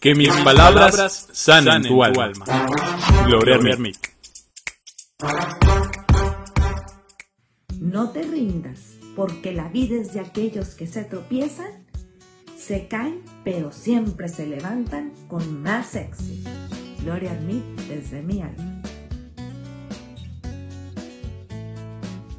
Que mis palabras sanen tu alma. Gloria Hermit. No te rindas, porque la vida es de aquellos que se tropiezan, se caen, pero siempre se levantan con más éxito. Gloria Hermit desde mi alma.